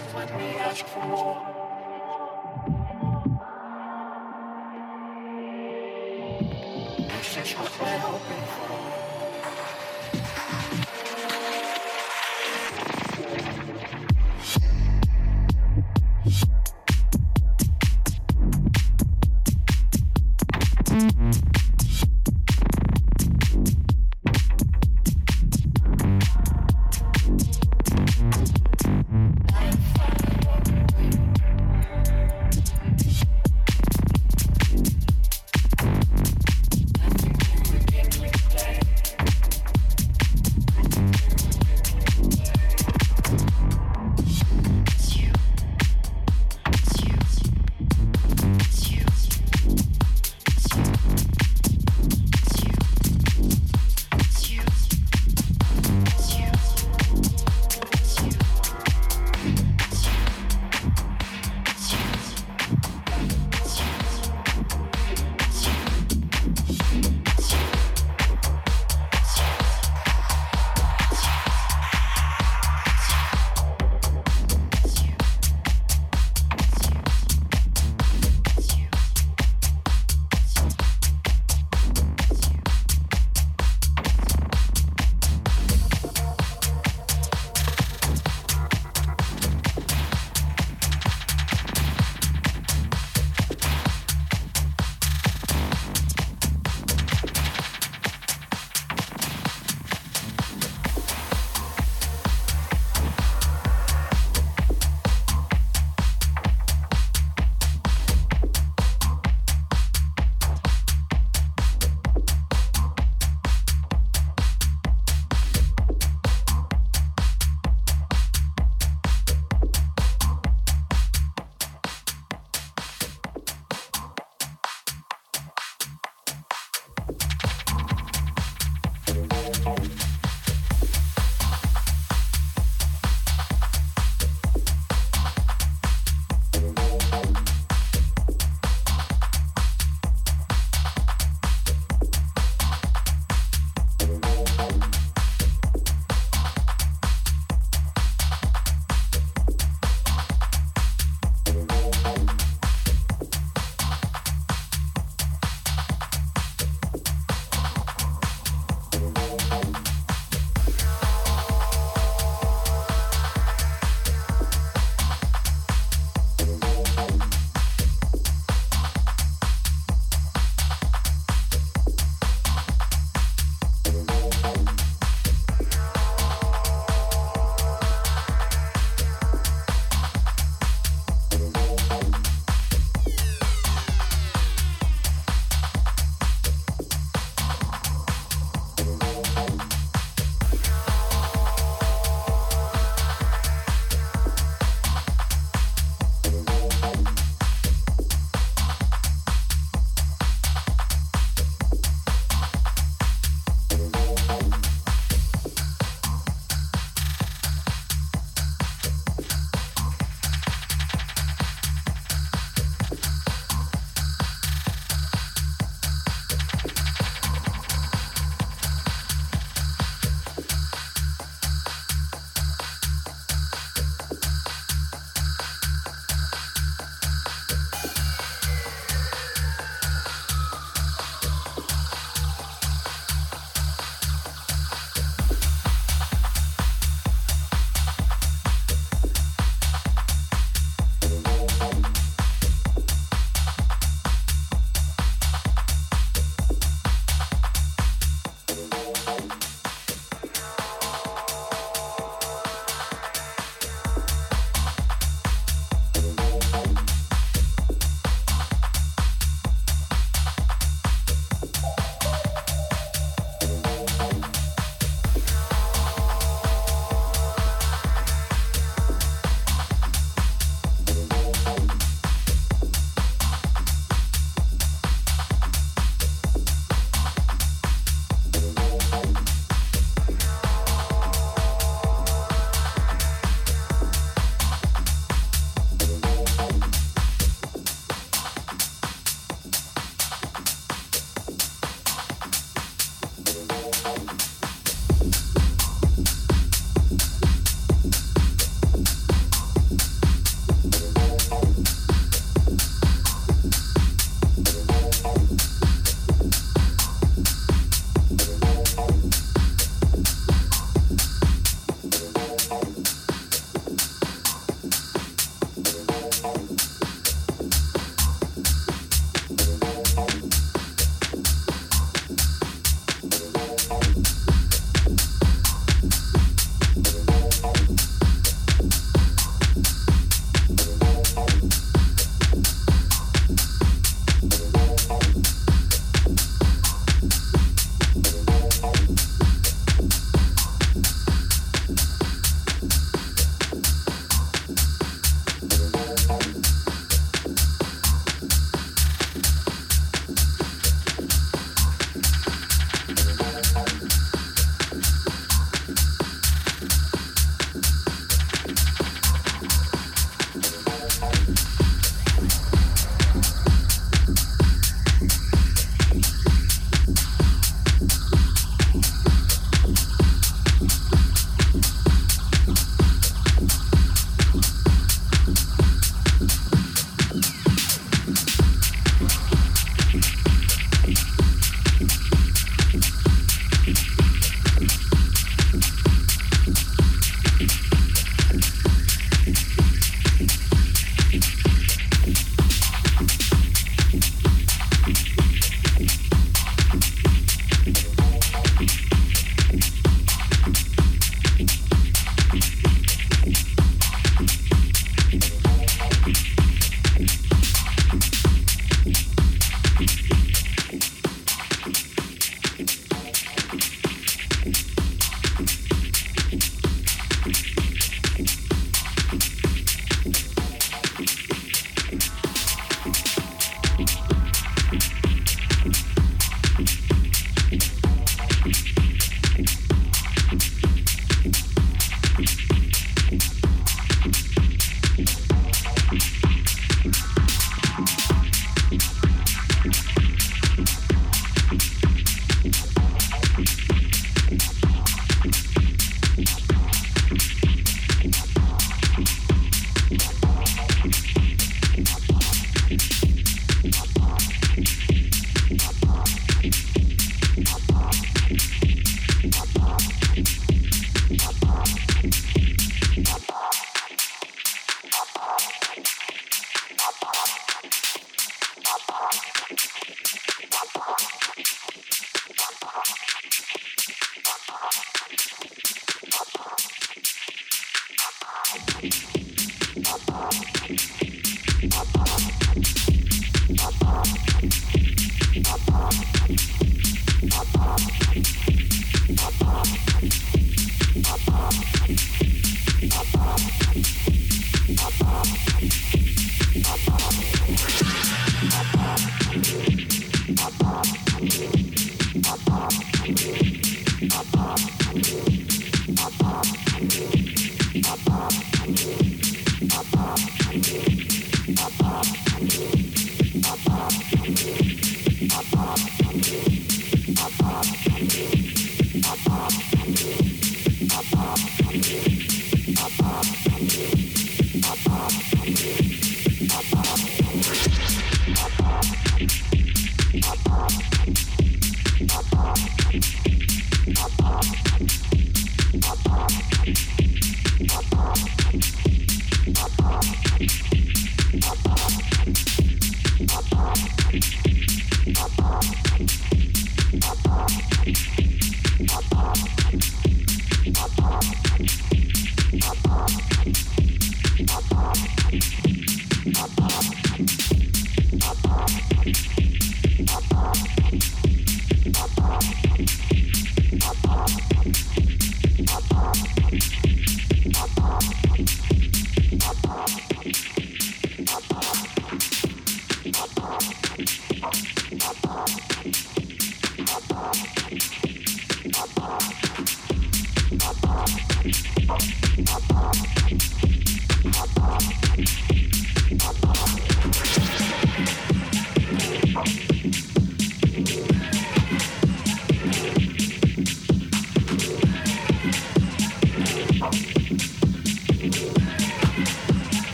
This is me we're hoping